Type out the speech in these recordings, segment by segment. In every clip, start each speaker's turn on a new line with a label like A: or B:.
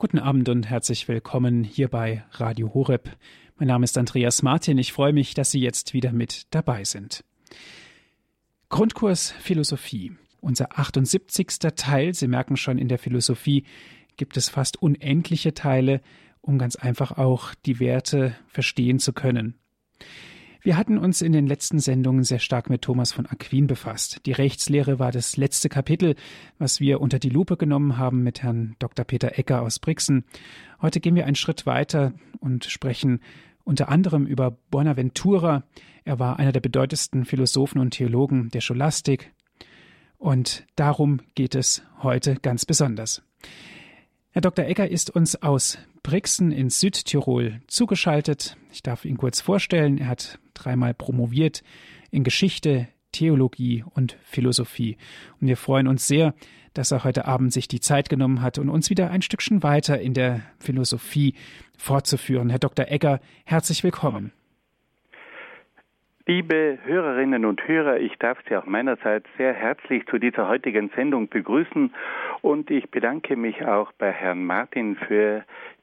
A: Guten Abend und herzlich willkommen hier bei Radio Horeb. Mein Name ist Andreas Martin. Ich freue mich, dass Sie jetzt wieder mit dabei sind. Grundkurs Philosophie. Unser 78. Teil. Sie merken schon, in der Philosophie gibt es fast unendliche Teile, um ganz einfach auch die Werte verstehen zu können. Wir hatten uns in den letzten Sendungen sehr stark mit Thomas von Aquin befasst. Die Rechtslehre war das letzte Kapitel, was wir unter die Lupe genommen haben mit Herrn Dr. Peter Ecker aus Brixen. Heute gehen wir einen Schritt weiter und sprechen unter anderem über Bonaventura. Er war einer der bedeutendsten Philosophen und Theologen der Scholastik. Und darum geht es heute ganz besonders. Herr Dr. Ecker ist uns aus Brixen in Südtirol zugeschaltet. Ich darf ihn kurz vorstellen. Er hat dreimal promoviert in Geschichte, Theologie und Philosophie. Und wir freuen uns sehr, dass er heute Abend sich die Zeit genommen hat und uns wieder ein Stückchen weiter in der Philosophie fortzuführen. Herr Dr. Egger, herzlich willkommen.
B: Liebe Hörerinnen und Hörer, ich darf Sie auch meinerseits sehr herzlich zu dieser heutigen Sendung begrüßen und ich bedanke mich auch bei Herrn Martin für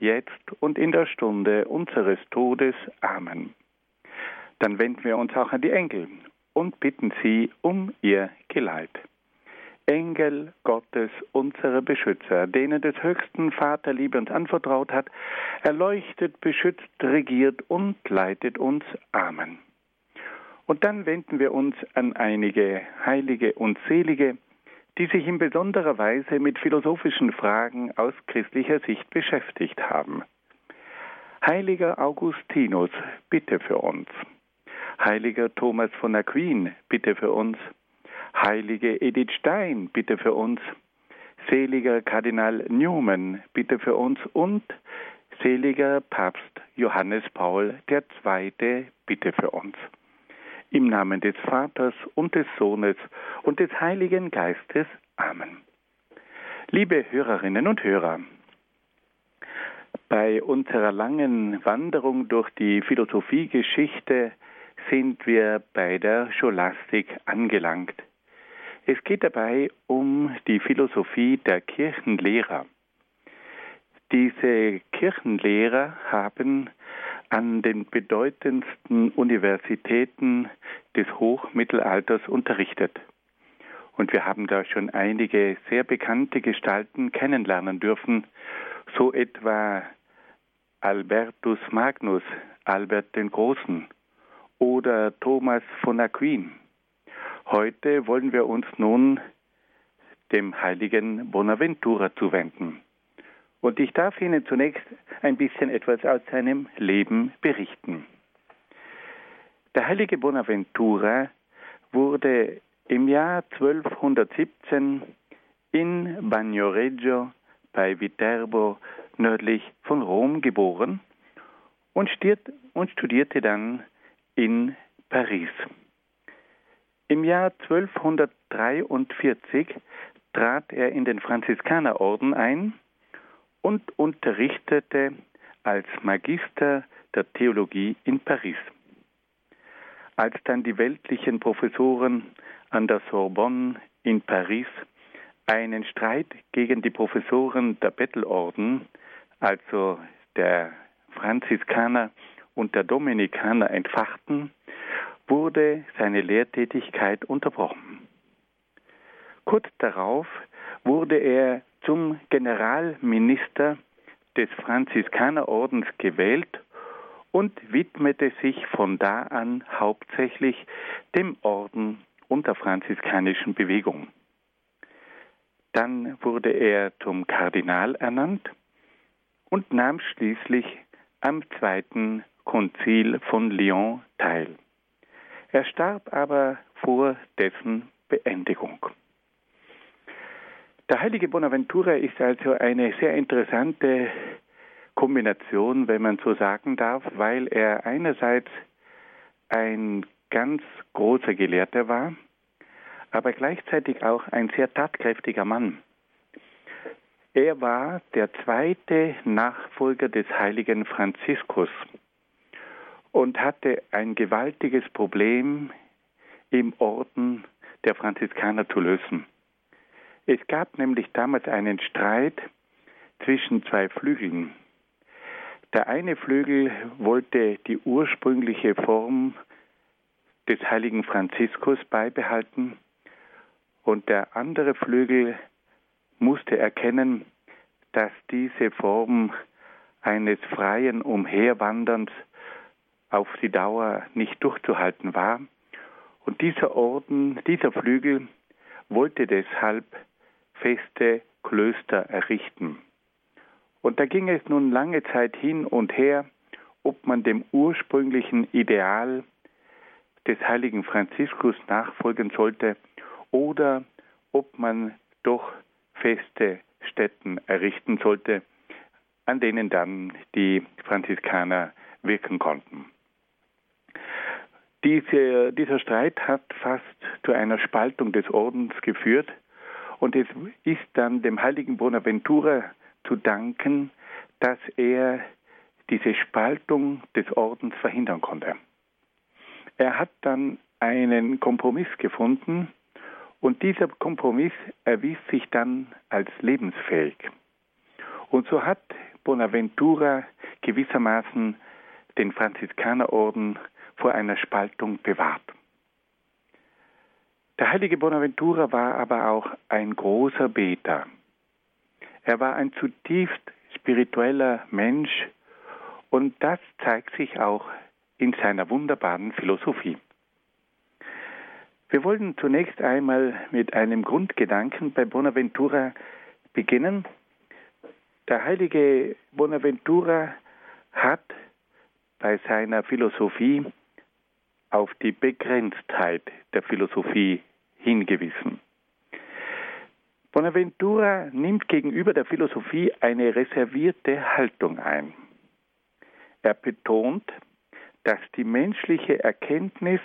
B: jetzt und in der Stunde unseres Todes. Amen. Dann wenden wir uns auch an die Engel und bitten sie um ihr Geleit. Engel Gottes, unsere Beschützer, denen des höchsten Vater Liebe uns anvertraut hat, erleuchtet, beschützt, regiert und leitet uns. Amen. Und dann wenden wir uns an einige Heilige und Selige, die sich in besonderer Weise mit philosophischen Fragen aus christlicher Sicht beschäftigt haben. Heiliger Augustinus, bitte für uns. Heiliger Thomas von Aquin, bitte für uns. Heilige Edith Stein, bitte für uns. Seliger Kardinal Newman, bitte für uns. Und seliger Papst Johannes Paul II, bitte für uns. Im Namen des Vaters und des Sohnes und des Heiligen Geistes. Amen. Liebe Hörerinnen und Hörer, bei unserer langen Wanderung durch die Philosophiegeschichte sind wir bei der Scholastik angelangt. Es geht dabei um die Philosophie der Kirchenlehrer. Diese Kirchenlehrer haben an den bedeutendsten Universitäten des Hochmittelalters unterrichtet. Und wir haben da schon einige sehr bekannte Gestalten kennenlernen dürfen, so etwa Albertus Magnus, Albert den Großen oder Thomas von Aquin. Heute wollen wir uns nun dem heiligen Bonaventura zuwenden. Und ich darf Ihnen zunächst ein bisschen etwas aus seinem Leben berichten. Der heilige Bonaventura wurde im Jahr 1217 in Bagnoregio bei Viterbo nördlich von Rom geboren und studierte dann in Paris. Im Jahr 1243 trat er in den Franziskanerorden ein und unterrichtete als Magister der Theologie in Paris. Als dann die weltlichen Professoren an der Sorbonne in Paris einen Streit gegen die Professoren der Bettelorden, also der Franziskaner und der Dominikaner, entfachten, wurde seine Lehrtätigkeit unterbrochen. Kurz darauf wurde er zum Generalminister des Franziskanerordens gewählt und widmete sich von da an hauptsächlich dem Orden und der franziskanischen Bewegung. Dann wurde er zum Kardinal ernannt und nahm schließlich am zweiten Konzil von Lyon teil. Er starb aber vor dessen Beendigung. Der heilige Bonaventura ist also eine sehr interessante Kombination, wenn man so sagen darf, weil er einerseits ein ganz großer Gelehrter war, aber gleichzeitig auch ein sehr tatkräftiger Mann. Er war der zweite Nachfolger des heiligen Franziskus und hatte ein gewaltiges Problem im Orden der Franziskaner zu lösen. Es gab nämlich damals einen Streit zwischen zwei Flügeln. Der eine Flügel wollte die ursprüngliche Form des heiligen Franziskus beibehalten und der andere Flügel musste erkennen, dass diese Form eines freien Umherwanderns auf die Dauer nicht durchzuhalten war. Und dieser Orden, dieser Flügel wollte deshalb feste Klöster errichten. Und da ging es nun lange Zeit hin und her, ob man dem ursprünglichen Ideal des heiligen Franziskus nachfolgen sollte oder ob man doch feste Stätten errichten sollte, an denen dann die Franziskaner wirken konnten. Diese, dieser Streit hat fast zu einer Spaltung des Ordens geführt und es ist dann dem heiligen Bonaventura zu danken, dass er diese Spaltung des Ordens verhindern konnte. Er hat dann einen Kompromiss gefunden und dieser Kompromiss erwies sich dann als lebensfähig. Und so hat Bonaventura gewissermaßen den Franziskanerorden vor einer Spaltung bewahrt. Der heilige Bonaventura war aber auch ein großer Beter. Er war ein zutiefst spiritueller Mensch und das zeigt sich auch in seiner wunderbaren Philosophie. Wir wollen zunächst einmal mit einem Grundgedanken bei Bonaventura beginnen. Der heilige Bonaventura hat bei seiner Philosophie auf die Begrenztheit der Philosophie hingewiesen. Bonaventura nimmt gegenüber der Philosophie eine reservierte Haltung ein. Er betont, dass die menschliche Erkenntnis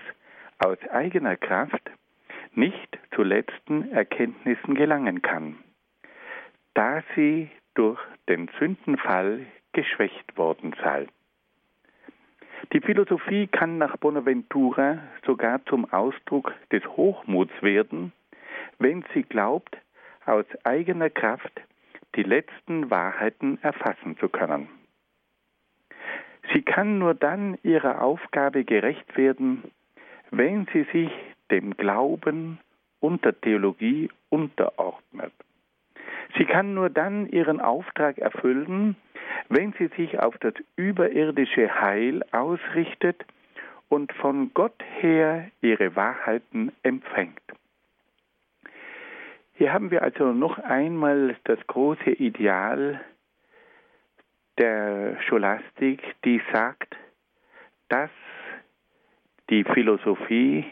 B: aus eigener Kraft nicht zu letzten Erkenntnissen gelangen kann, da sie durch den Sündenfall geschwächt worden sei. Die Philosophie kann nach Bonaventura sogar zum Ausdruck des Hochmuts werden, wenn sie glaubt, aus eigener Kraft die letzten Wahrheiten erfassen zu können. Sie kann nur dann ihrer Aufgabe gerecht werden, wenn sie sich dem Glauben und der Theologie unterordnet. Sie kann nur dann ihren Auftrag erfüllen, wenn sie sich auf das überirdische Heil ausrichtet und von Gott her ihre Wahrheiten empfängt. Hier haben wir also noch einmal das große Ideal der Scholastik, die sagt, dass die Philosophie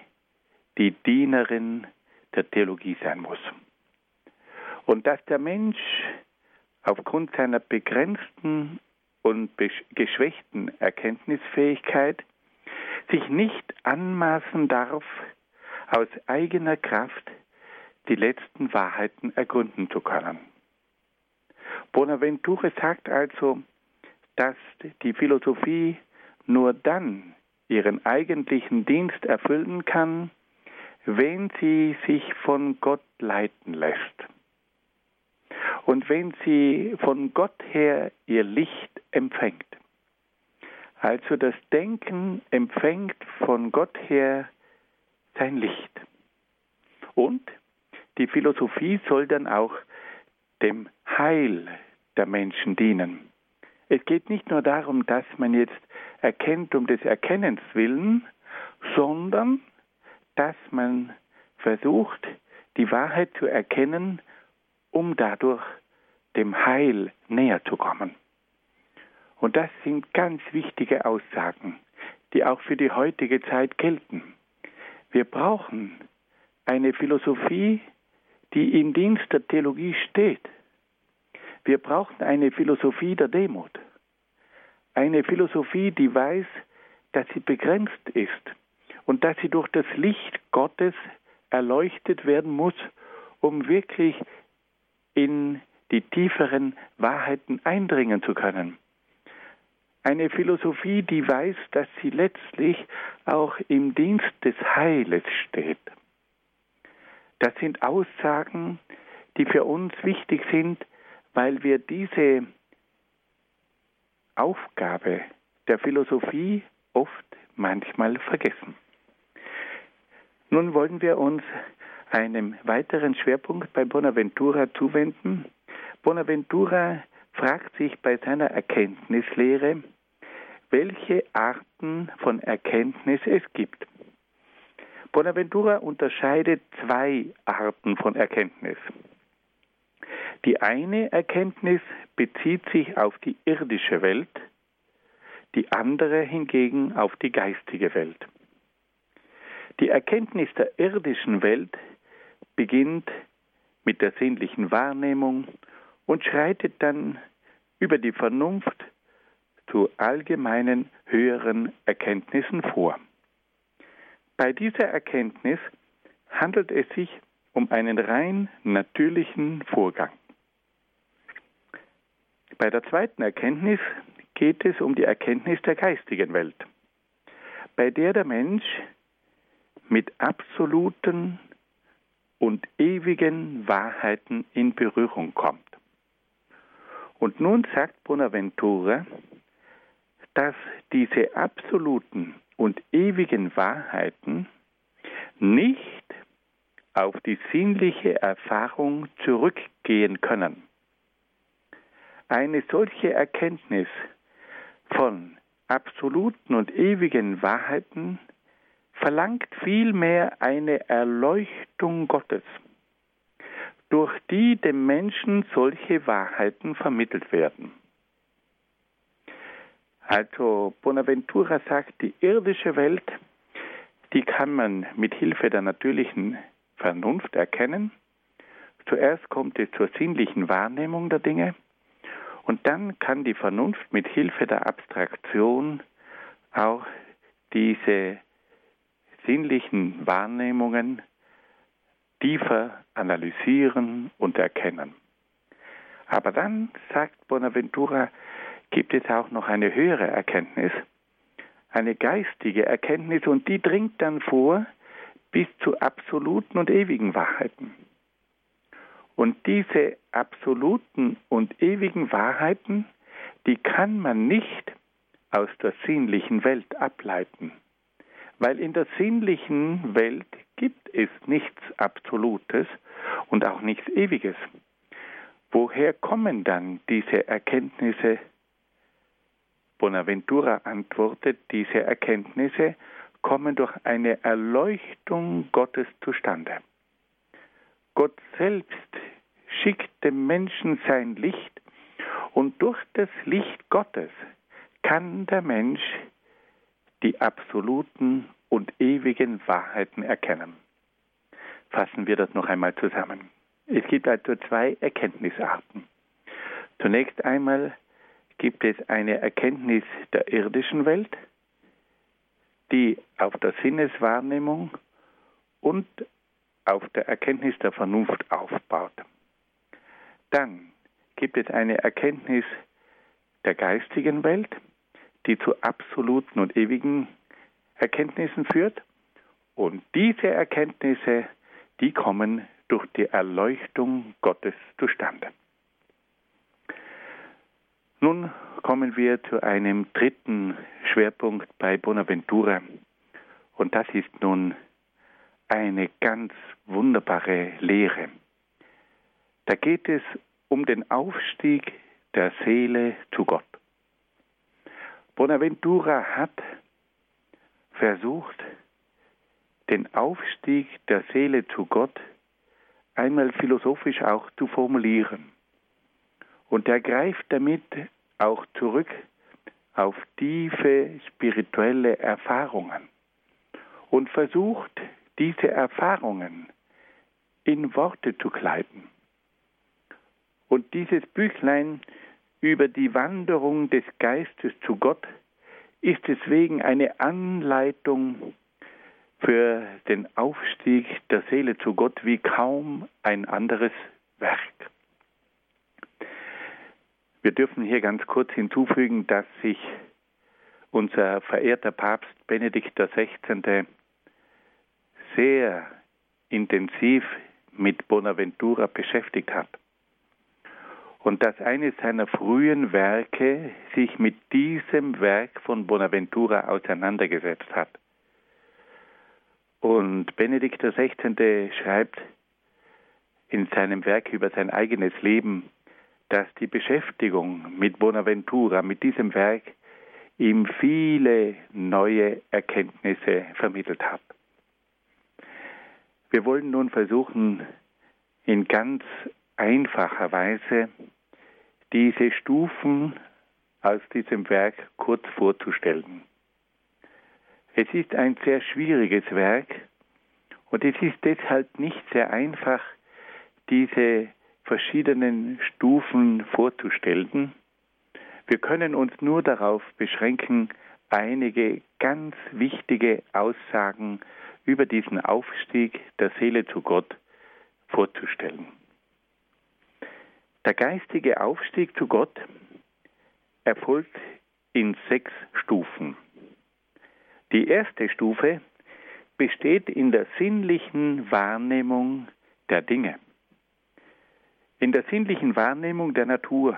B: die Dienerin der Theologie sein muss. Und dass der Mensch aufgrund seiner begrenzten und geschwächten Erkenntnisfähigkeit sich nicht anmaßen darf, aus eigener Kraft die letzten Wahrheiten ergründen zu können. Bonaventure sagt also, dass die Philosophie nur dann ihren eigentlichen Dienst erfüllen kann, wenn sie sich von Gott leiten lässt. Und wenn sie von Gott her ihr Licht empfängt. Also das Denken empfängt von Gott her sein Licht. Und die Philosophie soll dann auch dem Heil der Menschen dienen. Es geht nicht nur darum, dass man jetzt erkennt um des Erkennens willen, sondern dass man versucht, die Wahrheit zu erkennen, um dadurch dem Heil näher zu kommen. Und das sind ganz wichtige Aussagen, die auch für die heutige Zeit gelten. Wir brauchen eine Philosophie, die im Dienst der Theologie steht. Wir brauchen eine Philosophie der Demut. Eine Philosophie, die weiß, dass sie begrenzt ist und dass sie durch das Licht Gottes erleuchtet werden muss, um wirklich in die tieferen Wahrheiten eindringen zu können. Eine Philosophie, die weiß, dass sie letztlich auch im Dienst des Heiles steht. Das sind Aussagen, die für uns wichtig sind, weil wir diese Aufgabe der Philosophie oft manchmal vergessen. Nun wollen wir uns einem weiteren Schwerpunkt bei Bonaventura zuwenden. Bonaventura fragt sich bei seiner Erkenntnislehre, welche Arten von Erkenntnis es gibt. Bonaventura unterscheidet zwei Arten von Erkenntnis. Die eine Erkenntnis bezieht sich auf die irdische Welt, die andere hingegen auf die geistige Welt. Die Erkenntnis der irdischen Welt beginnt mit der sinnlichen Wahrnehmung und schreitet dann über die Vernunft zu allgemeinen höheren Erkenntnissen vor. Bei dieser Erkenntnis handelt es sich um einen rein natürlichen Vorgang. Bei der zweiten Erkenntnis geht es um die Erkenntnis der geistigen Welt, bei der der Mensch mit absoluten und ewigen Wahrheiten in Berührung kommt. Und nun sagt Bonaventura, dass diese absoluten und ewigen Wahrheiten nicht auf die sinnliche Erfahrung zurückgehen können. Eine solche Erkenntnis von absoluten und ewigen Wahrheiten verlangt vielmehr eine Erleuchtung Gottes, durch die dem Menschen solche Wahrheiten vermittelt werden. Also Bonaventura sagt, die irdische Welt, die kann man mit Hilfe der natürlichen Vernunft erkennen. Zuerst kommt es zur sinnlichen Wahrnehmung der Dinge und dann kann die Vernunft mit Hilfe der Abstraktion auch diese sinnlichen Wahrnehmungen tiefer analysieren und erkennen. Aber dann, sagt Bonaventura, gibt es auch noch eine höhere Erkenntnis, eine geistige Erkenntnis und die dringt dann vor bis zu absoluten und ewigen Wahrheiten. Und diese absoluten und ewigen Wahrheiten, die kann man nicht aus der sinnlichen Welt ableiten, weil in der sinnlichen Welt gibt es nichts Absolutes und auch nichts Ewiges. Woher kommen dann diese Erkenntnisse Bonaventura antwortet, diese Erkenntnisse kommen durch eine Erleuchtung Gottes zustande. Gott selbst schickt dem Menschen sein Licht und durch das Licht Gottes kann der Mensch die absoluten und ewigen Wahrheiten erkennen. Fassen wir das noch einmal zusammen. Es gibt also zwei Erkenntnisarten. Zunächst einmal gibt es eine Erkenntnis der irdischen Welt, die auf der Sinneswahrnehmung und auf der Erkenntnis der Vernunft aufbaut. Dann gibt es eine Erkenntnis der geistigen Welt, die zu absoluten und ewigen Erkenntnissen führt. Und diese Erkenntnisse, die kommen durch die Erleuchtung Gottes zustande. Nun kommen wir zu einem dritten Schwerpunkt bei Bonaventura. Und das ist nun eine ganz wunderbare Lehre. Da geht es um den Aufstieg der Seele zu Gott. Bonaventura hat versucht, den Aufstieg der Seele zu Gott einmal philosophisch auch zu formulieren. Und er greift damit auch zurück auf tiefe spirituelle Erfahrungen und versucht, diese Erfahrungen in Worte zu kleiden. Und dieses Büchlein über die Wanderung des Geistes zu Gott ist deswegen eine Anleitung für den Aufstieg der Seele zu Gott wie kaum ein anderes Werk. Wir dürfen hier ganz kurz hinzufügen, dass sich unser verehrter Papst Benedikt XVI. sehr intensiv mit Bonaventura beschäftigt hat und dass eines seiner frühen Werke sich mit diesem Werk von Bonaventura auseinandergesetzt hat. Und Benedikt XVI. schreibt in seinem Werk über sein eigenes Leben, dass die Beschäftigung mit Bonaventura, mit diesem Werk, ihm viele neue Erkenntnisse vermittelt hat. Wir wollen nun versuchen, in ganz einfacher Weise diese Stufen aus diesem Werk kurz vorzustellen. Es ist ein sehr schwieriges Werk und es ist deshalb nicht sehr einfach, diese verschiedenen Stufen vorzustellen. Wir können uns nur darauf beschränken, einige ganz wichtige Aussagen über diesen Aufstieg der Seele zu Gott vorzustellen. Der geistige Aufstieg zu Gott erfolgt in sechs Stufen. Die erste Stufe besteht in der sinnlichen Wahrnehmung der Dinge, in der sinnlichen Wahrnehmung der Natur.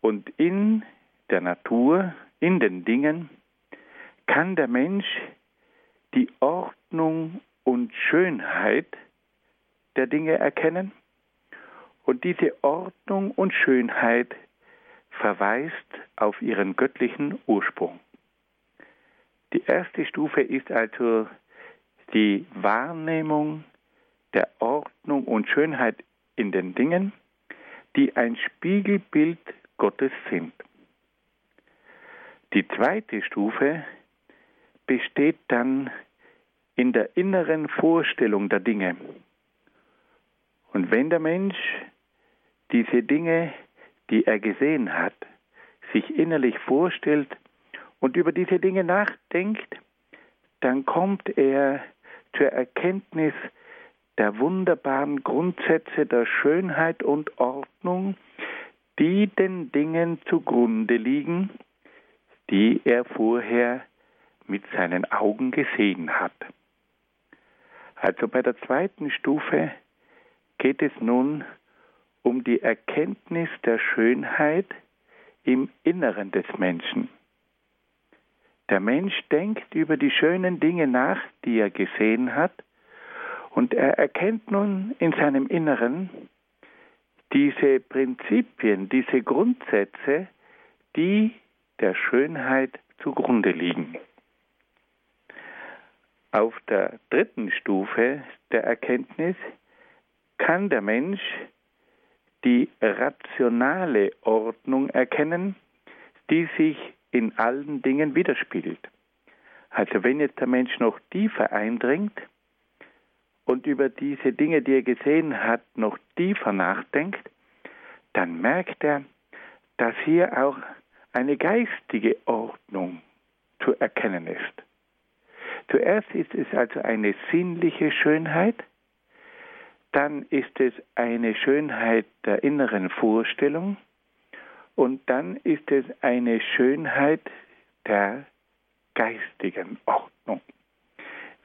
B: Und in der Natur, in den Dingen, kann der Mensch die Ordnung und Schönheit der Dinge erkennen und diese Ordnung und Schönheit verweist auf ihren göttlichen Ursprung. Die erste Stufe ist also die Wahrnehmung der Ordnung und Schönheit in den Dingen, die ein Spiegelbild Gottes sind. Die zweite Stufe besteht dann in der inneren Vorstellung der Dinge. Und wenn der Mensch diese Dinge, die er gesehen hat, sich innerlich vorstellt und über diese Dinge nachdenkt, dann kommt er zur Erkenntnis der wunderbaren Grundsätze der Schönheit und Ordnung, die den Dingen zugrunde liegen, die er vorher mit seinen Augen gesehen hat. Also bei der zweiten Stufe geht es nun um die Erkenntnis der Schönheit im Inneren des Menschen. Der Mensch denkt über die schönen Dinge nach, die er gesehen hat, und er erkennt nun in seinem Inneren diese Prinzipien, diese Grundsätze, die der Schönheit zugrunde liegen. Auf der dritten Stufe der Erkenntnis kann der Mensch die rationale Ordnung erkennen, die sich in allen Dingen widerspiegelt. Also wenn jetzt der Mensch noch tiefer eindringt und über diese Dinge, die er gesehen hat, noch tiefer nachdenkt, dann merkt er, dass hier auch eine geistige Ordnung zu erkennen ist. Zuerst ist es also eine sinnliche Schönheit, dann ist es eine Schönheit der inneren Vorstellung und dann ist es eine Schönheit der geistigen Ordnung.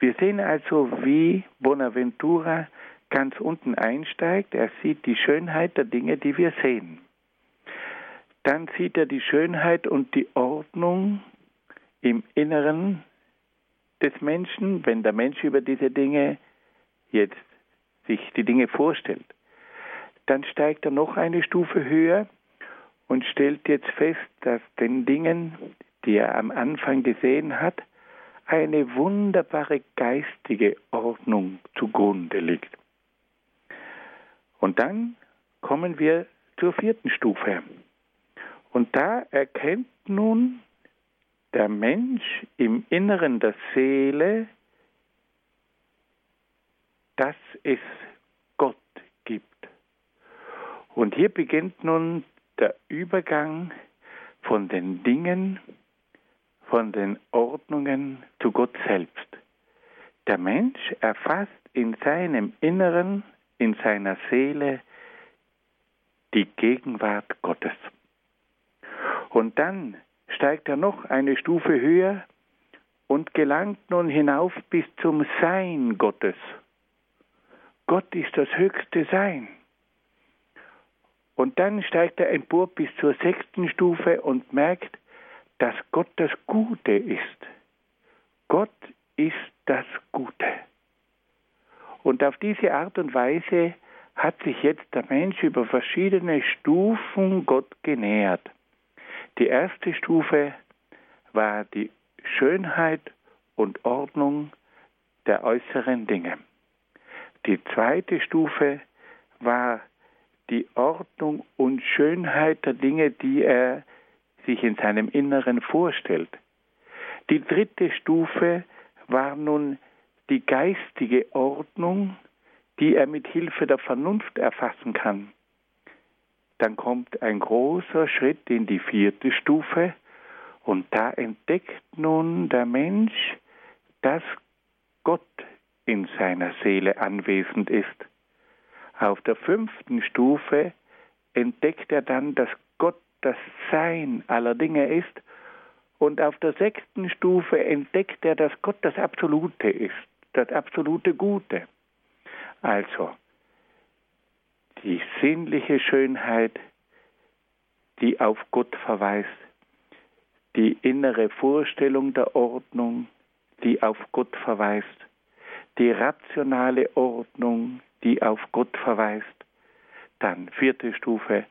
B: Wir sehen also, wie Bonaventura ganz unten einsteigt. Er sieht die Schönheit der Dinge, die wir sehen. Dann sieht er die Schönheit und die Ordnung im Inneren des Menschen, wenn der Mensch über diese Dinge jetzt sich die Dinge vorstellt. Dann steigt er noch eine Stufe höher und stellt jetzt fest, dass den Dingen, die er am Anfang gesehen hat, eine wunderbare geistige Ordnung zugrunde liegt. Und dann kommen wir zur vierten Stufe. Und da erkennt nun der Mensch im Inneren der Seele, dass es Gott gibt. Und hier beginnt nun der Übergang von den Dingen, von den Ordnungen zu Gott selbst. Der Mensch erfasst in seinem Inneren, in seiner Seele die Gegenwart Gottes. Und dann steigt er noch eine Stufe höher und gelangt nun hinauf bis zum Sein Gottes. Gott ist das höchste Sein. Und dann steigt er empor bis zur sechsten Stufe und merkt, dass Gott das Gute ist. Gott ist das Gute. Und auf diese Art und Weise hat sich jetzt der Mensch über verschiedene Stufen Gott genähert. Die erste Stufe war die Schönheit und Ordnung der äußeren Dinge. Die zweite Stufe war die Ordnung und Schönheit der Dinge, die er sich in seinem Inneren vorstellt. Die dritte Stufe war nun die geistige Ordnung, die er mit Hilfe der Vernunft erfassen kann. Dann kommt ein großer Schritt in die vierte Stufe und da entdeckt nun der Mensch, dass Gott in seiner Seele anwesend ist. Auf der fünften Stufe entdeckt er dann, dass Gott das Sein aller Dinge ist. Und auf der sechsten Stufe entdeckt er, dass Gott das Absolute ist, das absolute Gute. Also, die sinnliche Schönheit, die auf Gott verweist, die innere Vorstellung der Ordnung, die auf Gott verweist, die rationale Ordnung, die auf Gott verweist. Dann vierte Stufe,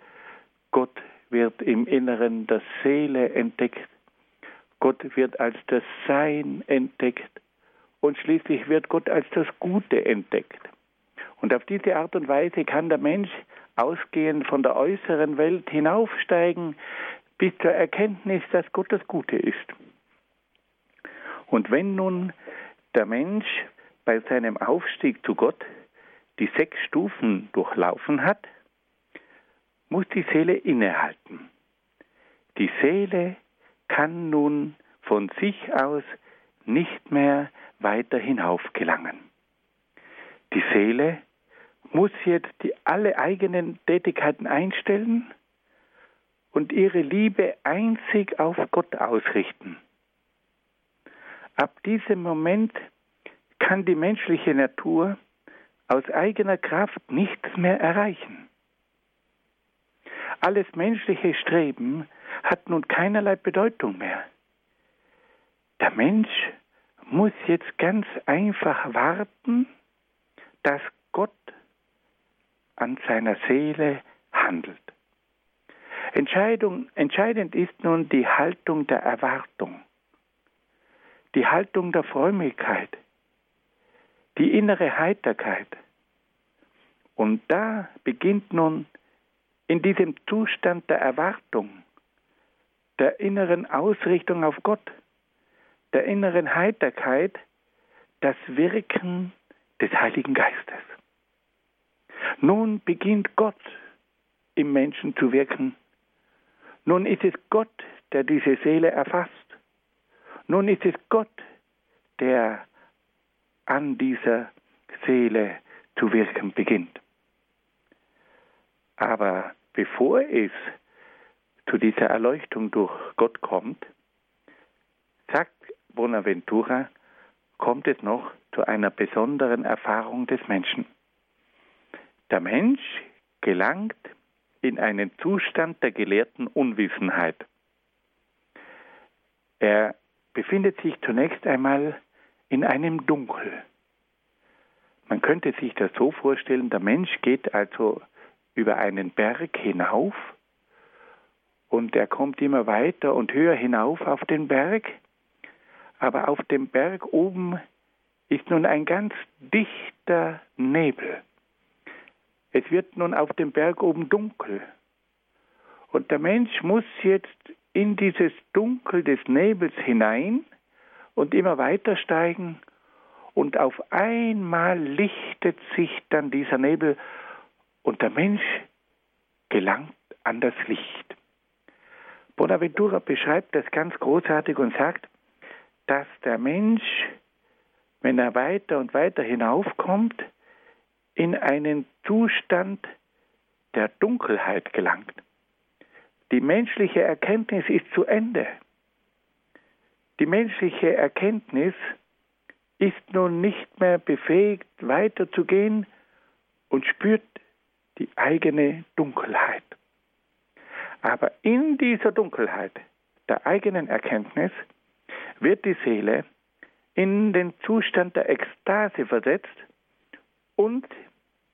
B: Gott wird im Inneren der Seele entdeckt, Gott wird als das Sein entdeckt und schließlich wird Gott als das Gute entdeckt. Und auf diese Art und Weise kann der Mensch ausgehend von der äußeren Welt hinaufsteigen bis zur Erkenntnis, dass Gott das Gute ist. Und wenn nun der Mensch bei seinem Aufstieg zu Gott die sechs Stufen durchlaufen hat, muss die Seele innehalten. Die Seele kann nun von sich aus nicht mehr weiter hinauf gelangen. Die Seele muss jetzt die alle eigenen Tätigkeiten einstellen und ihre Liebe einzig auf Gott ausrichten. Ab diesem Moment kann die menschliche Natur aus eigener Kraft nichts mehr erreichen. Alles menschliche Streben hat nun keinerlei Bedeutung mehr. Der Mensch muss jetzt ganz einfach warten, dass Gott an seiner Seele handelt. Entscheidung, entscheidend ist nun die Haltung der Erwartung, die Haltung der Frömmigkeit, die innere Heiterkeit. Und da beginnt nun in diesem Zustand der Erwartung, der inneren Ausrichtung auf Gott, der inneren Heiterkeit, das Wirken des Heiligen Geistes. Nun beginnt Gott im Menschen zu wirken. Nun ist es Gott, der diese Seele erfasst. Nun ist es Gott, der an dieser Seele zu wirken beginnt. Aber bevor es zu dieser Erleuchtung durch Gott kommt, sagt Bonaventura, kommt es noch zu einer besonderen Erfahrung des Menschen. Der Mensch gelangt in einen Zustand der gelehrten Unwissenheit. Er befindet sich zunächst einmal in einem Dunkel. Man könnte sich das so vorstellen, der Mensch geht also über einen Berg hinauf Und er kommt immer weiter und höher hinauf auf den Berg. Aber auf dem Berg oben ist nun ein ganz dichter Nebel. Es wird nun auf dem Berg oben dunkel. Und der Mensch muss jetzt in dieses Dunkel des Nebels hinein und immer weiter steigen. Und auf einmal lichtet sich dann dieser Nebel und der Mensch gelangt an das Licht. Bonaventura beschreibt das ganz großartig und sagt, dass der Mensch, wenn er weiter und weiter hinaufkommt, in einen Zustand der Dunkelheit gelangt. Die menschliche Erkenntnis ist zu Ende. Die menschliche Erkenntnis ist nun nicht mehr befähigt, weiterzugehen und spürt die eigene Dunkelheit. Aber in dieser Dunkelheit der eigenen Erkenntnis wird die Seele in den Zustand der Ekstase versetzt und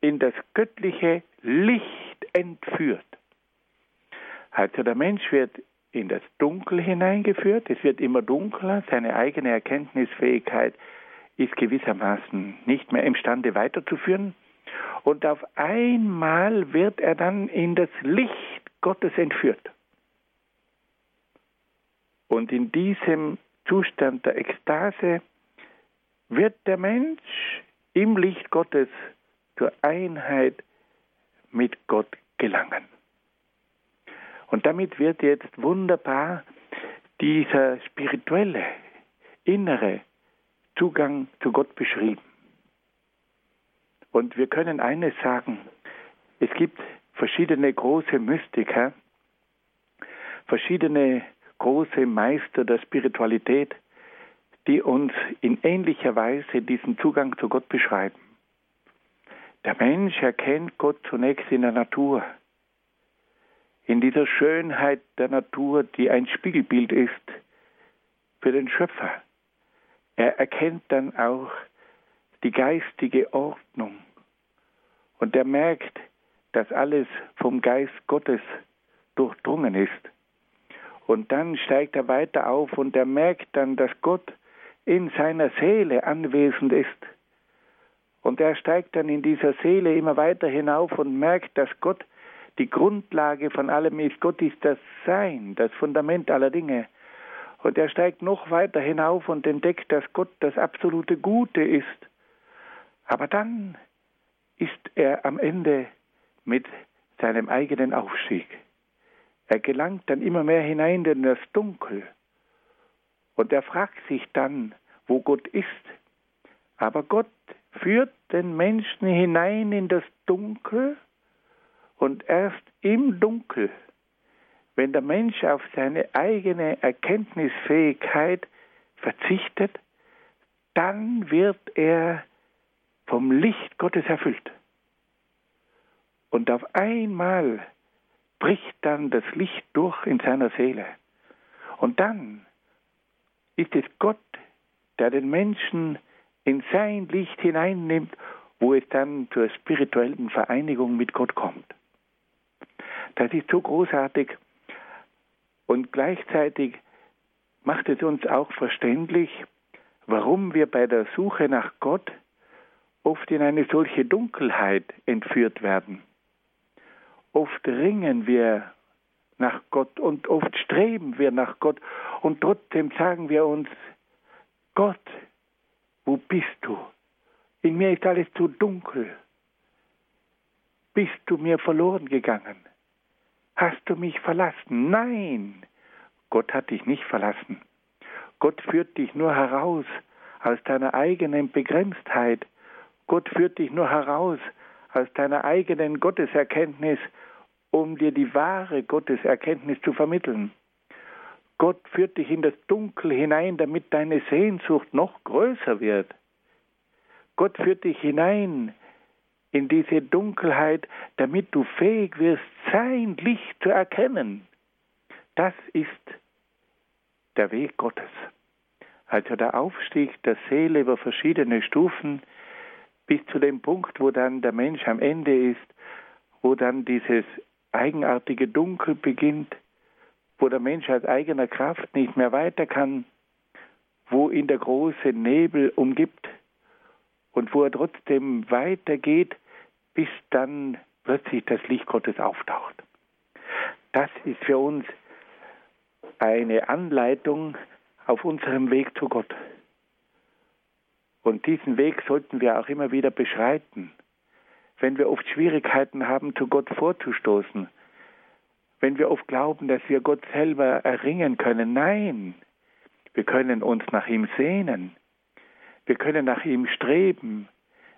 B: in das göttliche Licht entführt. Also der Mensch wird in das Dunkel hineingeführt, es wird immer dunkler, seine eigene Erkenntnisfähigkeit ist gewissermaßen nicht mehr imstande weiterzuführen und auf einmal wird er dann in das Licht Gottes entführt. Und in diesem Zustand der Ekstase wird der Mensch im Licht Gottes zur Einheit mit Gott gelangen. Und damit wird jetzt wunderbar dieser spirituelle, innere Zugang zu Gott beschrieben. Und wir können eines sagen, es gibt verschiedene große Mystiker, verschiedene große Meister der Spiritualität, die uns in ähnlicher Weise diesen Zugang zu Gott beschreiben. Der Mensch erkennt Gott zunächst in der Natur, in dieser Schönheit der Natur, die ein Spiegelbild ist für den Schöpfer. Er erkennt dann auch die geistige Ordnung und er merkt, dass alles vom Geist Gottes durchdrungen ist. Und dann steigt er weiter auf und er merkt dann, dass Gott in seiner Seele anwesend ist. Und er steigt dann in dieser Seele immer weiter hinauf und merkt, dass Gott die Grundlage von allem ist. Gott ist das Sein, das Fundament aller Dinge. Und er steigt noch weiter hinauf und entdeckt, dass Gott das absolute Gute ist. Aber dann ist er am Ende mit seinem eigenen Aufstieg. Er gelangt dann immer mehr hinein in das Dunkel. Und er fragt sich dann, wo Gott ist. Aber Gott führt den Menschen hinein in das Dunkel und erst im Dunkel, wenn der Mensch auf seine eigene Erkenntnisfähigkeit verzichtet, dann wird er vom Licht Gottes erfüllt. Und auf einmal bricht dann das Licht durch in seiner Seele. Und dann ist es Gott, der den Menschen in sein Licht hineinnimmt, wo es dann zur spirituellen Vereinigung mit Gott kommt. Das ist so großartig und gleichzeitig macht es uns auch verständlich, warum wir bei der Suche nach Gott oft in eine solche Dunkelheit entführt werden. Oft ringen wir nach Gott und oft streben wir nach Gott und trotzdem sagen wir uns, Gott, wo bist du? In mir ist alles zu dunkel. Bist du mir verloren gegangen? Hast du mich verlassen? Nein, Gott hat dich nicht verlassen. Gott führt dich nur heraus aus deiner eigenen Begrenztheit, Gott führt dich nur heraus aus deiner eigenen Gotteserkenntnis, um dir die wahre Gotteserkenntnis zu vermitteln. Gott führt dich in das Dunkel hinein, damit deine Sehnsucht noch größer wird. Gott führt dich hinein in diese Dunkelheit, damit du fähig wirst, sein Licht zu erkennen. Das ist der Weg Gottes. Also der Aufstieg der Seele über verschiedene Stufen, bis zu dem Punkt, wo dann der Mensch am Ende ist, wo dann dieses eigenartige Dunkel beginnt, wo der Mensch aus eigener Kraft nicht mehr weiter kann, wo ihn der große Nebel umgibt und wo er trotzdem weitergeht, bis dann plötzlich das Licht Gottes auftaucht. Das ist für uns eine Anleitung auf unserem Weg zu Gott. Und diesen Weg sollten wir auch immer wieder beschreiten. Wenn wir oft Schwierigkeiten haben, zu Gott vorzustoßen, wenn wir oft glauben, dass wir Gott selber erringen können. Nein, wir können uns nach ihm sehnen. Wir können nach ihm streben.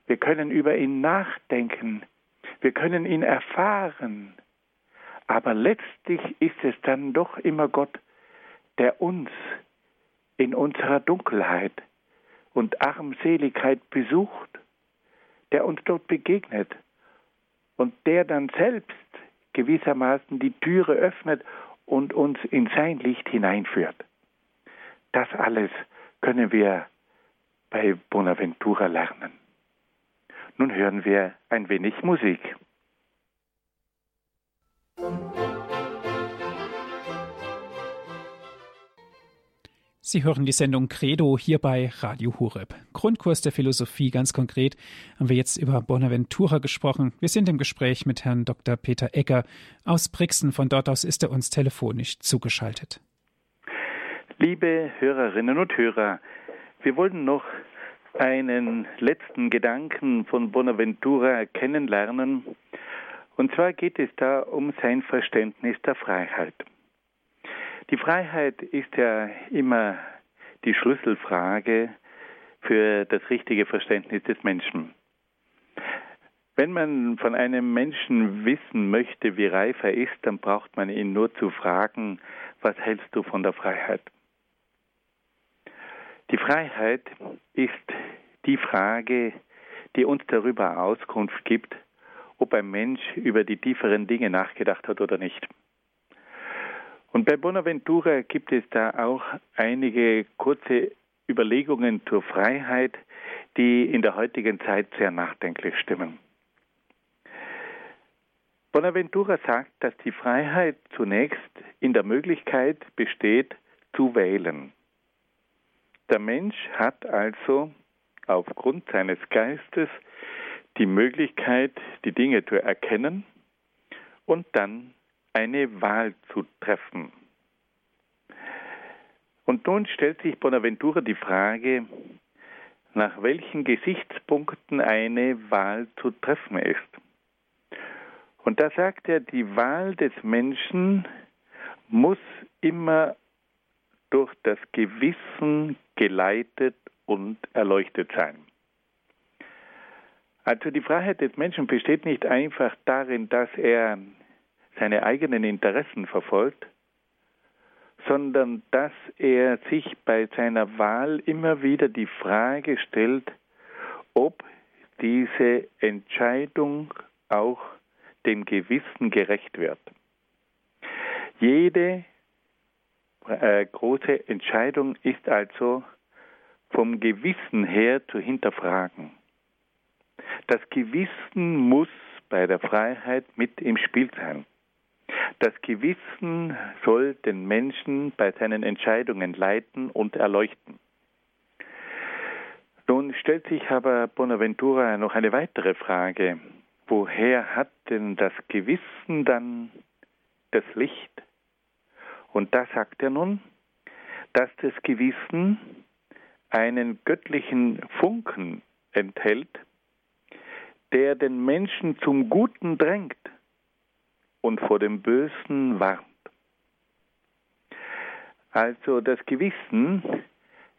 B: Wir können über ihn nachdenken. Wir können ihn erfahren. Aber letztlich ist es dann doch immer Gott, der uns in unserer Dunkelheit und Armseligkeit besucht, der uns dort begegnet und der dann selbst gewissermaßen die Türe öffnet und uns in sein Licht hineinführt. Das alles können wir bei Bonaventura lernen. Nun hören wir ein wenig Musik.
A: Sie hören die Sendung Credo hier bei Radio Hureb. Grundkurs der Philosophie ganz konkret haben wir jetzt über Bonaventura gesprochen. Wir sind im Gespräch mit Herrn Dr. Peter Egger aus Brixen. Von dort aus ist er uns telefonisch zugeschaltet.
B: Liebe Hörerinnen und Hörer, wir wollen noch einen letzten Gedanken von Bonaventura kennenlernen. Und zwar geht es da um sein Verständnis der Freiheit. Die Freiheit ist ja immer die Schlüsselfrage für das richtige Verständnis des Menschen. Wenn man von einem Menschen wissen möchte, wie reif er ist, dann braucht man ihn nur zu fragen, was hältst du von der Freiheit? Die Freiheit ist die Frage, die uns darüber Auskunft gibt, ob ein Mensch über die tieferen Dinge nachgedacht hat oder nicht. Und bei Bonaventura gibt es da auch einige kurze Überlegungen zur Freiheit, die in der heutigen Zeit sehr nachdenklich stimmen. Bonaventura sagt, dass die Freiheit zunächst in der Möglichkeit besteht, zu wählen. Der Mensch hat also aufgrund seines Geistes die Möglichkeit, die Dinge zu erkennen und dann eine Wahl zu treffen. Und nun stellt sich Bonaventura die Frage, nach welchen Gesichtspunkten eine Wahl zu treffen ist. Und da sagt er, die Wahl des Menschen muss immer durch das Gewissen geleitet und erleuchtet sein. Also die Freiheit des Menschen besteht nicht einfach darin, dass er seine eigenen Interessen verfolgt, sondern dass er sich bei seiner Wahl immer wieder die Frage stellt, ob diese Entscheidung auch dem Gewissen gerecht wird. Jede äh, große Entscheidung ist also vom Gewissen her zu hinterfragen. Das Gewissen muss bei der Freiheit mit im Spiel sein. Das Gewissen soll den Menschen bei seinen Entscheidungen leiten und erleuchten. Nun stellt sich aber Bonaventura noch eine weitere Frage. Woher hat denn das Gewissen dann das Licht? Und da sagt er nun, dass das Gewissen einen göttlichen Funken enthält, der den Menschen zum Guten drängt und vor dem Bösen warnt. Also das Gewissen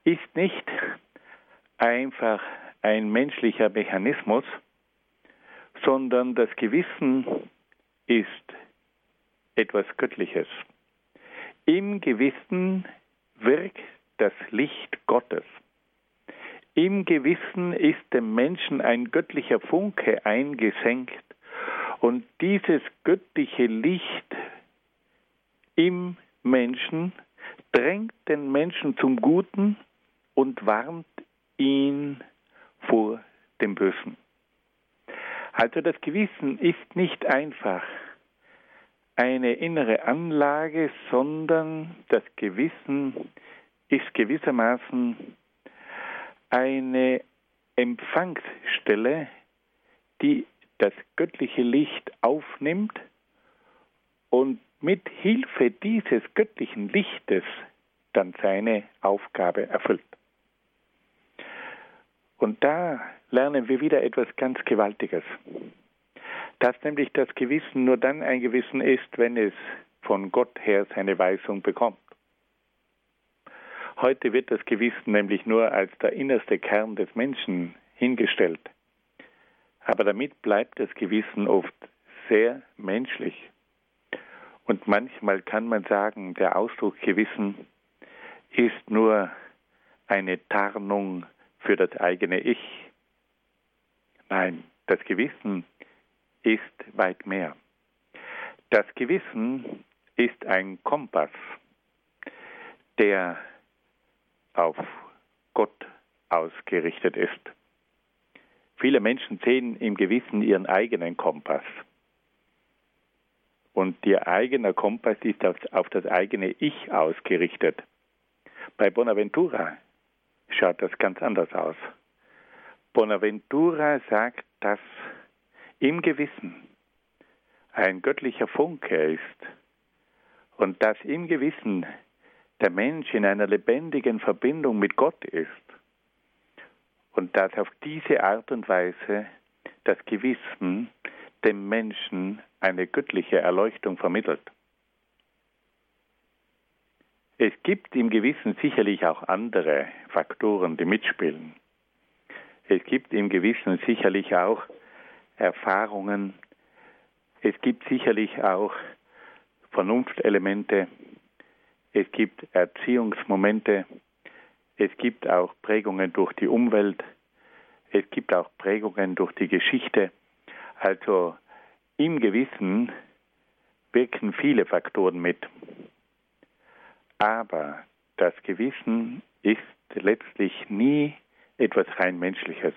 B: ist nicht einfach ein menschlicher Mechanismus, sondern das Gewissen ist etwas Göttliches. Im Gewissen wirkt das Licht Gottes. Im Gewissen ist dem Menschen ein göttlicher Funke eingesenkt und dieses göttliche Licht im Menschen drängt den Menschen zum Guten und warnt ihn vor dem Bösen. Also das Gewissen ist nicht einfach eine innere Anlage, sondern das Gewissen ist gewissermaßen eine Empfangsstelle, die das göttliche Licht aufnimmt und mit Hilfe dieses göttlichen Lichtes dann seine Aufgabe erfüllt. Und da lernen wir wieder etwas ganz Gewaltiges. Dass nämlich das Gewissen nur dann ein Gewissen ist, wenn es von Gott her seine Weisung bekommt. Heute wird das Gewissen nämlich nur als der innerste Kern des Menschen hingestellt. Aber damit bleibt das Gewissen oft sehr menschlich. Und manchmal kann man sagen, der Ausdruck Gewissen ist nur eine Tarnung für das eigene Ich. Nein, das Gewissen ist weit mehr. Das Gewissen ist ein Kompass, der auf Gott ausgerichtet ist. Viele Menschen sehen im Gewissen ihren eigenen Kompass. Und ihr eigener Kompass ist auf das eigene Ich ausgerichtet. Bei Bonaventura schaut das ganz anders aus. Bonaventura sagt, dass im Gewissen ein göttlicher Funke ist und dass im Gewissen der Mensch in einer lebendigen Verbindung mit Gott ist und dass auf diese Art und Weise das Gewissen dem Menschen eine göttliche Erleuchtung vermittelt. Es gibt im Gewissen sicherlich auch andere Faktoren, die mitspielen. Es gibt im Gewissen sicherlich auch Erfahrungen. Es gibt sicherlich auch Vernunftelemente. Es gibt Erziehungsmomente. Es gibt auch Prägungen durch die Umwelt. Es gibt auch Prägungen durch die Geschichte. Also im Gewissen wirken viele Faktoren mit. Aber das Gewissen ist letztlich nie etwas rein Menschliches.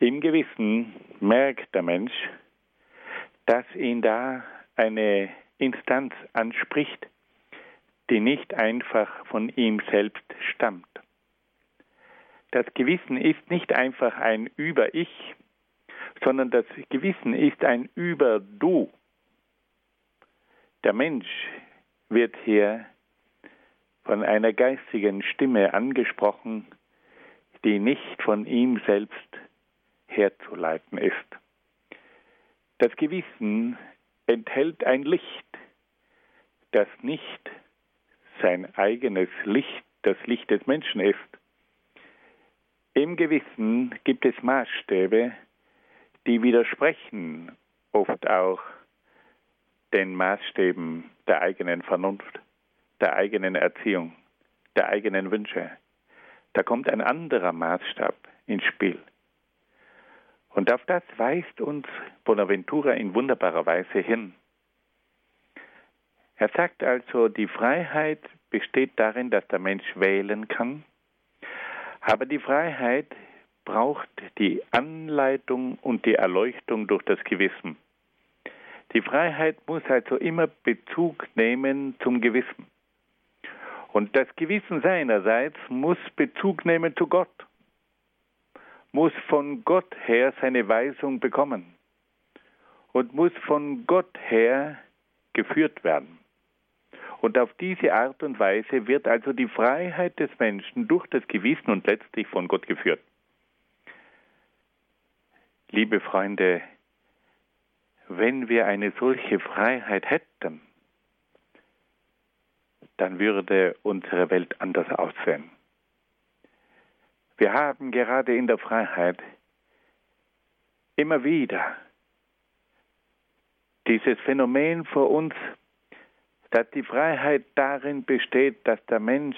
B: Im Gewissen merkt der Mensch, dass ihn da eine Instanz anspricht, die nicht einfach von ihm selbst stammt. Das Gewissen ist nicht einfach ein Über-Ich, sondern das Gewissen ist ein Über-Du. Der Mensch wird hier von einer geistigen Stimme angesprochen, die nicht von ihm selbst herzuleiten ist. Das Gewissen enthält ein Licht, das nicht sein eigenes Licht, das Licht des Menschen ist. Im Gewissen gibt es Maßstäbe, die widersprechen oft auch den Maßstäben der eigenen Vernunft der eigenen Erziehung, der eigenen Wünsche. Da kommt ein anderer Maßstab ins Spiel. Und auf das weist uns Bonaventura in wunderbarer Weise hin. Er sagt also, die Freiheit besteht darin, dass der Mensch wählen kann, aber die Freiheit braucht die Anleitung und die Erleuchtung durch das Gewissen. Die Freiheit muss also immer Bezug nehmen zum Gewissen. Und das Gewissen seinerseits muss Bezug nehmen zu Gott, muss von Gott her seine Weisung bekommen und muss von Gott her geführt werden. Und auf diese Art und Weise wird also die Freiheit des Menschen durch das Gewissen und letztlich von Gott geführt. Liebe Freunde, wenn wir eine solche Freiheit hätten, dann würde unsere Welt anders aussehen. Wir haben gerade in der Freiheit immer wieder dieses Phänomen vor uns, dass die Freiheit darin besteht, dass der Mensch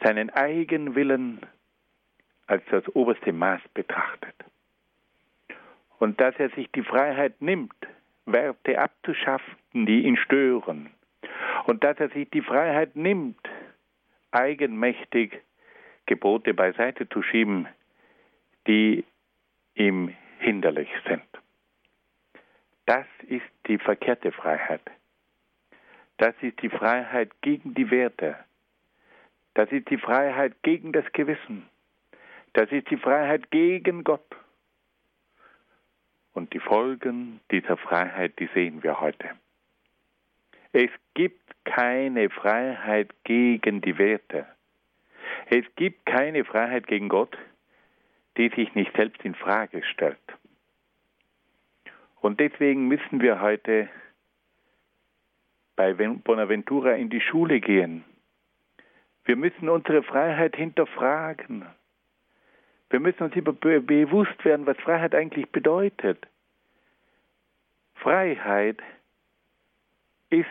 B: seinen Eigenwillen als das oberste Maß betrachtet. Und dass er sich die Freiheit nimmt, Werte abzuschaffen, die ihn stören, und dass er sich die Freiheit nimmt, eigenmächtig Gebote beiseite zu schieben, die ihm hinderlich sind. Das ist die verkehrte Freiheit. Das ist die Freiheit gegen die Werte. Das ist die Freiheit gegen das Gewissen. Das ist die Freiheit gegen Gott. Und die Folgen dieser Freiheit, die sehen wir heute. Es gibt keine Freiheit gegen die Werte. Es gibt keine Freiheit gegen Gott, die sich nicht selbst in Frage stellt. Und deswegen müssen wir heute bei Bonaventura in die Schule gehen. Wir müssen unsere Freiheit hinterfragen. Wir müssen uns bewusst werden, was Freiheit eigentlich bedeutet. Freiheit ist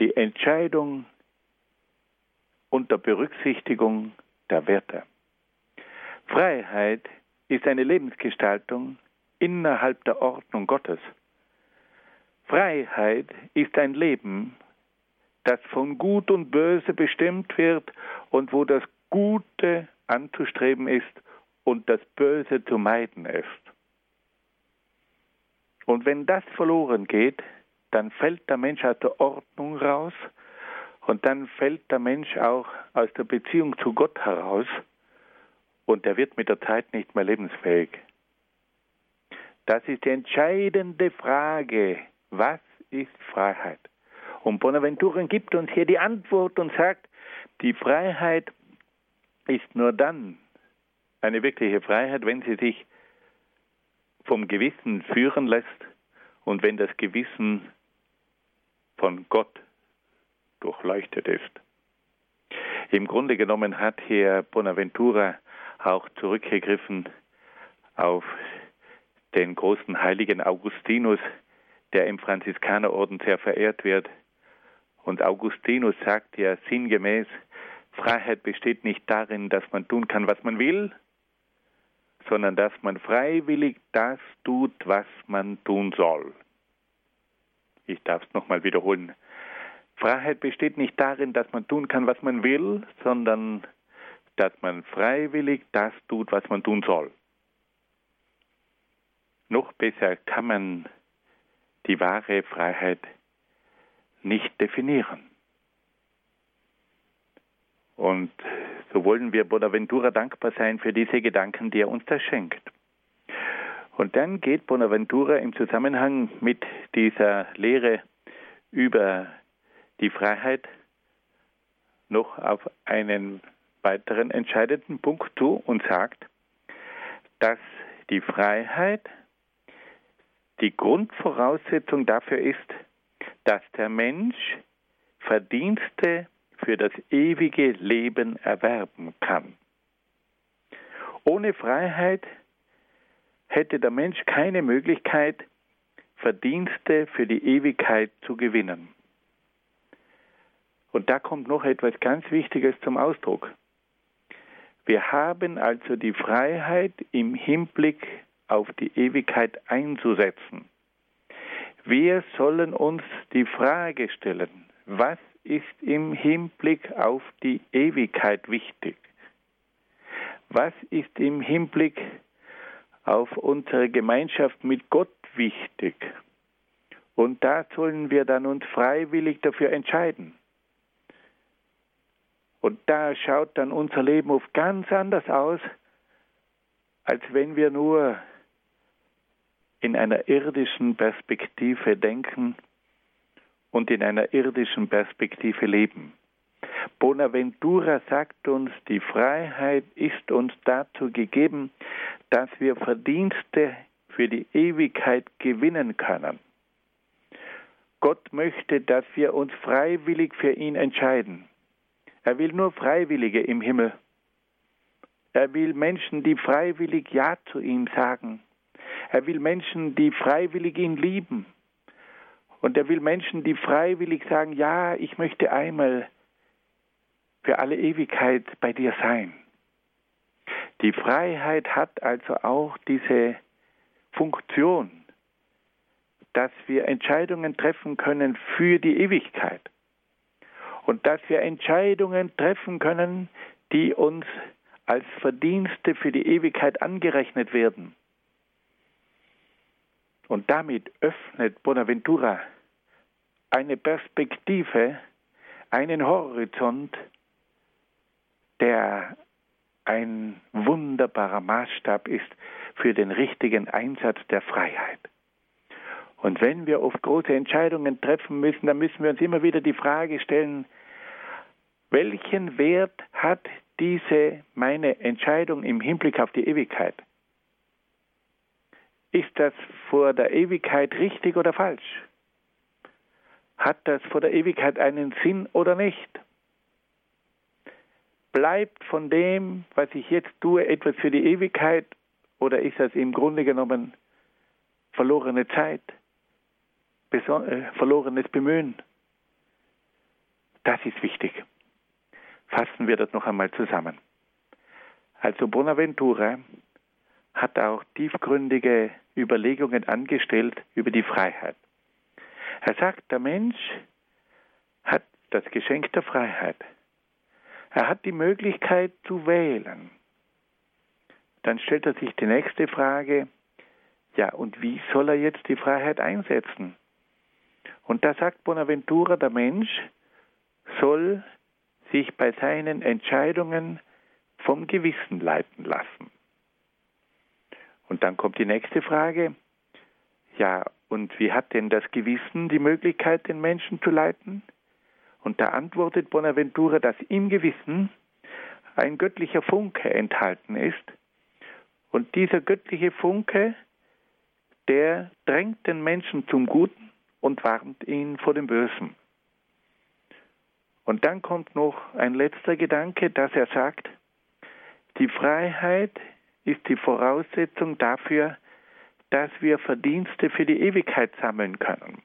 B: die Entscheidung unter Berücksichtigung der Werte. Freiheit ist eine Lebensgestaltung innerhalb der Ordnung Gottes. Freiheit ist ein Leben, das von Gut und Böse bestimmt wird und wo das Gute anzustreben ist und das Böse zu meiden ist. Und wenn das verloren geht, dann fällt der Mensch aus der Ordnung raus und dann fällt der Mensch auch aus der Beziehung zu Gott heraus und er wird mit der Zeit nicht mehr lebensfähig. Das ist die entscheidende Frage. Was ist Freiheit? Und Bonaventura gibt uns hier die Antwort und sagt, die Freiheit ist nur dann eine wirkliche Freiheit, wenn sie sich vom Gewissen führen lässt und wenn das Gewissen von Gott durchleuchtet ist. Im Grunde genommen hat hier Bonaventura auch zurückgegriffen auf den großen heiligen Augustinus, der im Franziskanerorden sehr verehrt wird. Und Augustinus sagt ja sinngemäß, Freiheit besteht nicht darin, dass man tun kann, was man will, sondern dass man freiwillig das tut, was man tun soll. Ich darf es nochmal wiederholen. Freiheit besteht nicht darin, dass man tun kann, was man will, sondern dass man freiwillig das tut, was man tun soll. Noch besser kann man die wahre Freiheit nicht definieren. Und so wollen wir Bonaventura dankbar sein für diese Gedanken, die er uns da schenkt. Und dann geht Bonaventura im Zusammenhang mit dieser Lehre über die Freiheit noch auf einen weiteren entscheidenden Punkt zu und sagt, dass die Freiheit die Grundvoraussetzung dafür ist, dass der Mensch Verdienste für das ewige Leben erwerben kann. Ohne Freiheit hätte der Mensch keine Möglichkeit, Verdienste für die Ewigkeit zu gewinnen. Und da kommt noch etwas ganz Wichtiges zum Ausdruck. Wir haben also die Freiheit im Hinblick auf die Ewigkeit einzusetzen. Wir sollen uns die Frage stellen, was ist im Hinblick auf die Ewigkeit wichtig? Was ist im Hinblick auf unsere Gemeinschaft mit Gott wichtig? Und da sollen wir dann uns freiwillig dafür entscheiden. Und da schaut dann unser Leben oft ganz anders aus, als wenn wir nur in einer irdischen Perspektive denken und in einer irdischen Perspektive leben. Bonaventura sagt uns, die Freiheit ist uns dazu gegeben, dass wir Verdienste für die Ewigkeit gewinnen können. Gott möchte, dass wir uns freiwillig für ihn entscheiden. Er will nur Freiwillige im Himmel. Er will Menschen, die freiwillig Ja zu ihm sagen. Er will Menschen, die freiwillig ihn lieben. Und er will Menschen, die freiwillig sagen, ja, ich möchte einmal für alle Ewigkeit bei dir sein. Die Freiheit hat also auch diese Funktion, dass wir Entscheidungen treffen können für die Ewigkeit und dass wir Entscheidungen treffen können, die uns als Verdienste für die Ewigkeit angerechnet werden. Und damit öffnet Bonaventura eine Perspektive, einen Horizont, der ein wunderbarer Maßstab ist für den richtigen Einsatz der Freiheit. Und wenn wir oft große Entscheidungen treffen müssen, dann müssen wir uns immer wieder die Frage stellen, welchen Wert hat diese meine Entscheidung im Hinblick auf die Ewigkeit? Ist das vor der Ewigkeit richtig oder falsch? Hat das vor der Ewigkeit einen Sinn oder nicht? Bleibt von dem, was ich jetzt tue, etwas für die Ewigkeit oder ist das im Grunde genommen verlorene Zeit, verlorenes Bemühen? Das ist wichtig. Fassen wir das noch einmal zusammen. Also Bonaventura hat auch tiefgründige Überlegungen angestellt über die Freiheit. Er sagt, der Mensch hat das Geschenk der Freiheit. Er hat die Möglichkeit zu wählen. Dann stellt er sich die nächste Frage, ja, und wie soll er jetzt die Freiheit einsetzen? Und da sagt Bonaventura, der Mensch soll sich bei seinen Entscheidungen vom Gewissen leiten lassen. Und dann kommt die nächste Frage. Ja, und wie hat denn das Gewissen die Möglichkeit, den Menschen zu leiten? Und da antwortet Bonaventura, dass im Gewissen ein göttlicher Funke enthalten ist. Und dieser göttliche Funke, der drängt den Menschen zum Guten und warnt ihn vor dem Bösen. Und dann kommt noch ein letzter Gedanke, dass er sagt, die Freiheit ist die Voraussetzung dafür, dass wir Verdienste für die Ewigkeit sammeln können.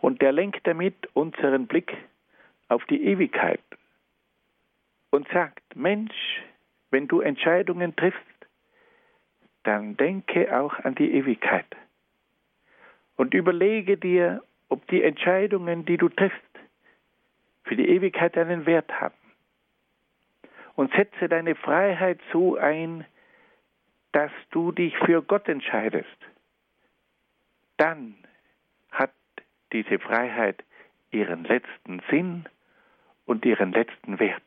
B: Und der lenkt damit unseren Blick auf die Ewigkeit und sagt, Mensch, wenn du Entscheidungen triffst, dann denke auch an die Ewigkeit und überlege dir, ob die Entscheidungen, die du triffst, für die Ewigkeit einen Wert haben und setze deine Freiheit so ein, dass du dich für Gott entscheidest. Dann hat diese Freiheit ihren letzten Sinn und ihren letzten Wert.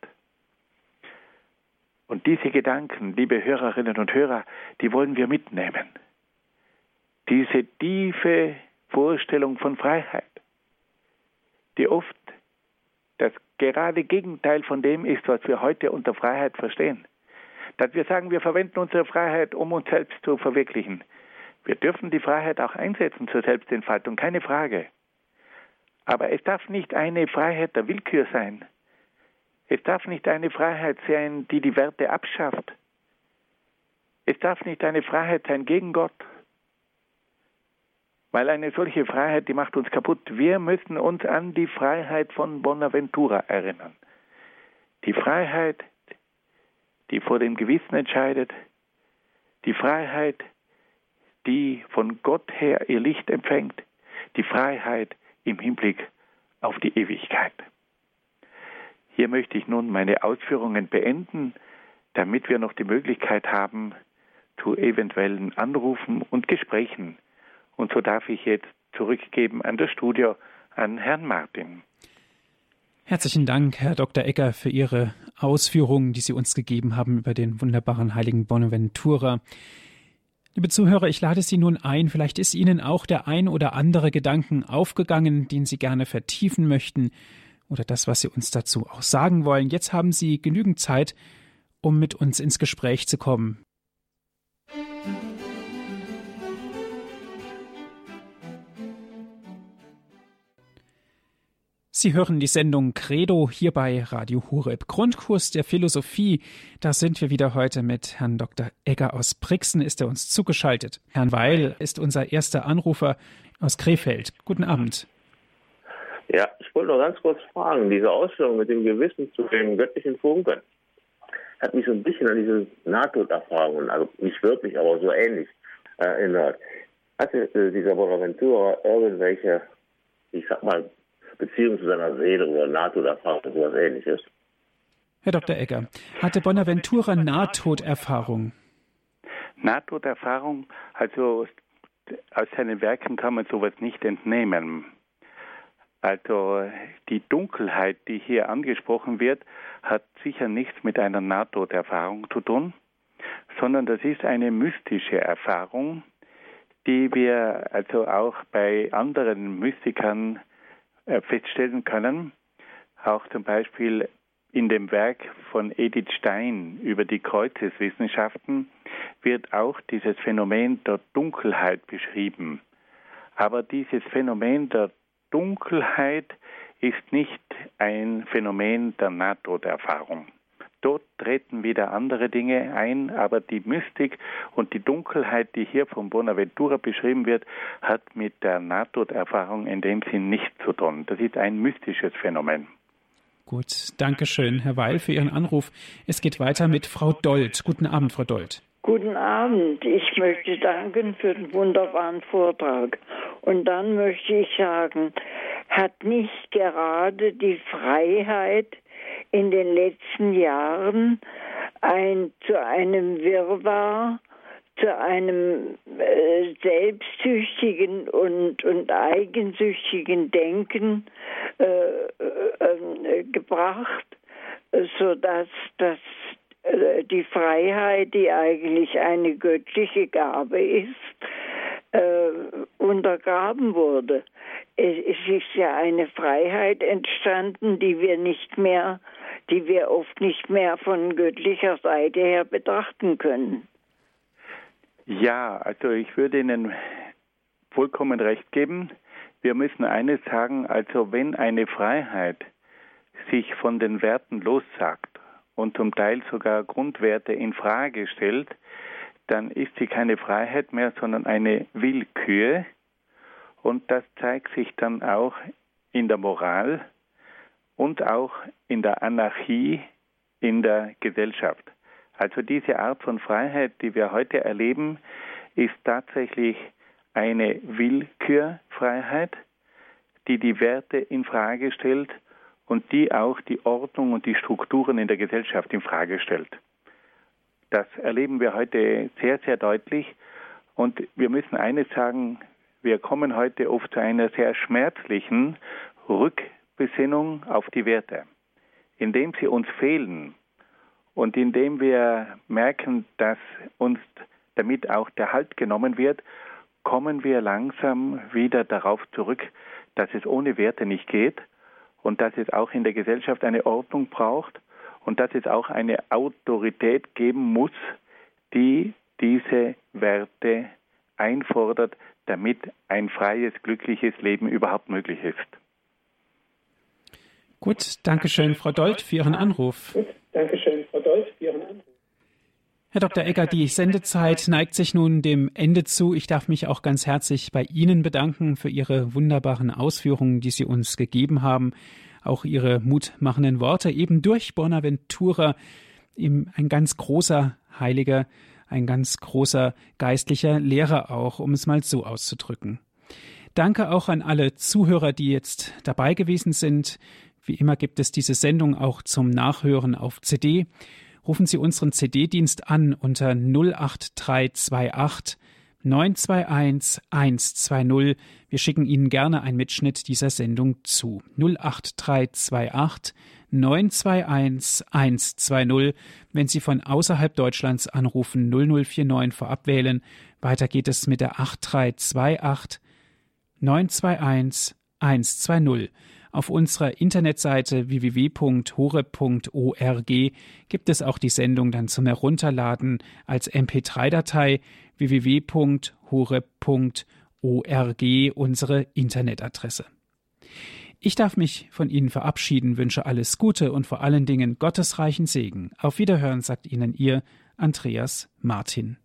B: Und diese Gedanken, liebe Hörerinnen und Hörer, die wollen wir mitnehmen. Diese tiefe Vorstellung von Freiheit, die oft das gerade Gegenteil von dem ist, was wir heute unter Freiheit verstehen. Dass wir sagen, wir verwenden unsere Freiheit, um uns selbst zu verwirklichen. Wir dürfen die Freiheit auch einsetzen zur Selbstentfaltung, keine Frage. Aber es darf nicht eine Freiheit der Willkür sein. Es darf nicht eine Freiheit sein, die die Werte abschafft. Es darf nicht eine Freiheit sein gegen Gott. Weil eine solche Freiheit, die macht uns kaputt. Wir müssen uns an die Freiheit von Bonaventura erinnern. Die Freiheit, die vor dem Gewissen entscheidet. Die Freiheit, die von Gott her ihr Licht empfängt. Die Freiheit im Hinblick auf die Ewigkeit. Hier möchte ich nun meine Ausführungen beenden, damit wir noch die Möglichkeit haben zu eventuellen Anrufen und Gesprächen und so darf ich jetzt zurückgeben an das Studio an Herrn Martin.
A: Herzlichen Dank, Herr Dr. Egger, für Ihre Ausführungen, die Sie uns gegeben haben über den wunderbaren heiligen Bonaventura. Liebe Zuhörer, ich lade Sie nun ein, vielleicht ist Ihnen auch der ein oder andere Gedanken aufgegangen, den Sie gerne vertiefen möchten oder das, was Sie uns dazu auch sagen wollen. Jetzt haben Sie genügend Zeit, um mit uns ins Gespräch zu kommen. Sie hören die Sendung Credo hier bei Radio Hureb. Grundkurs der Philosophie. Da sind wir wieder heute mit Herrn Dr. Egger aus Brixen, ist er uns zugeschaltet. Herrn Weil ist unser erster Anrufer aus Krefeld. Guten Abend.
C: Ja, ich wollte noch ganz kurz fragen, diese Ausführung mit dem Gewissen zu dem göttlichen Funken hat mich so ein bisschen an diese Nahtoderfahrungen, also nicht wirklich, aber so ähnlich äh, erinnert. Hatte äh, dieser Bonaventura irgendwelche, ich sag mal, Beziehung zu seiner Seele oder Nahtoderfahrung oder sowas ähnliches.
A: Herr Dr. Egger, hatte Bonaventura Nahtoderfahrung?
B: Nahtoderfahrung, also aus seinen Werken kann man sowas nicht entnehmen. Also die Dunkelheit, die hier angesprochen wird, hat sicher nichts mit einer Nahtoderfahrung zu tun, sondern das ist eine mystische Erfahrung, die wir also auch bei anderen Mystikern feststellen können. Auch zum Beispiel in dem Werk von Edith Stein über die Kreuzeswissenschaften wird auch dieses Phänomen der Dunkelheit beschrieben. Aber dieses Phänomen der Dunkelheit ist nicht ein Phänomen der Nahtoderfahrung. Dort treten wieder andere Dinge ein, aber die Mystik und die Dunkelheit, die hier von Bonaventura beschrieben wird, hat mit der Nahtoderfahrung in dem Sinn nichts zu tun. Das ist ein mystisches Phänomen.
A: Gut, danke schön, Herr Weil, für Ihren Anruf. Es geht weiter mit Frau Dold. Guten Abend, Frau Dold.
D: Guten Abend. Ich möchte danken für den wunderbaren Vortrag. Und dann möchte ich sagen, hat nicht gerade die Freiheit in den letzten Jahren ein, zu einem Wirrwarr, zu einem äh, selbstsüchtigen und, und eigensüchtigen Denken äh, äh, gebracht, sodass das äh, die Freiheit, die eigentlich eine göttliche Gabe ist, äh, untergraben wurde. Es, es ist ja eine Freiheit entstanden, die wir nicht mehr, die wir oft nicht mehr von göttlicher Seite her betrachten können.
B: Ja, also ich würde Ihnen vollkommen recht geben. Wir müssen eines sagen, also wenn eine Freiheit sich von den Werten lossagt und zum Teil sogar Grundwerte in Frage stellt, dann ist sie keine Freiheit mehr, sondern eine Willkür. Und das zeigt sich dann auch in der Moral und auch in der Anarchie in der Gesellschaft. Also diese Art von Freiheit, die wir heute erleben, ist tatsächlich eine Willkürfreiheit, die die Werte in Frage stellt und die auch die Ordnung und die Strukturen in der Gesellschaft in Frage stellt. Das erleben wir heute sehr, sehr deutlich. Und wir müssen eines sagen, wir kommen heute oft zu einer sehr schmerzlichen Rückbesinnung auf die Werte. Indem sie uns fehlen und indem wir merken, dass uns damit auch der Halt genommen wird, kommen wir langsam wieder darauf zurück, dass es ohne Werte nicht geht und dass es auch in der Gesellschaft eine Ordnung braucht und dass es auch eine Autorität geben muss, die diese Werte einfordert, damit ein freies, glückliches Leben überhaupt möglich ist.
A: Gut, danke schön, Frau Dold, für Ihren Anruf. Gut, danke schön, Frau Dold, für Ihren Anruf. Herr Dr. Egger, die Sendezeit neigt sich nun dem Ende zu. Ich darf mich auch ganz herzlich bei Ihnen bedanken für Ihre wunderbaren Ausführungen, die Sie uns gegeben haben. Auch Ihre mutmachenden Worte eben durch Bonaventura, eben ein ganz großer Heiliger, ein ganz großer geistlicher Lehrer auch, um es mal so auszudrücken. Danke auch an alle Zuhörer, die jetzt dabei gewesen sind. Wie immer gibt es diese Sendung auch zum Nachhören auf CD rufen Sie unseren CD-Dienst an unter 08328 921 120. Wir schicken Ihnen gerne einen Mitschnitt dieser Sendung zu. 08328 921 120. Wenn Sie von außerhalb Deutschlands anrufen, 0049 vorab wählen. Weiter geht es mit der 8328 921 120. Auf unserer Internetseite www.hore.org gibt es auch die Sendung dann zum Herunterladen als MP3-Datei www.hore.org unsere Internetadresse. Ich darf mich von Ihnen verabschieden, wünsche alles Gute und vor allen Dingen gottesreichen Segen. Auf Wiederhören sagt Ihnen Ihr Andreas Martin.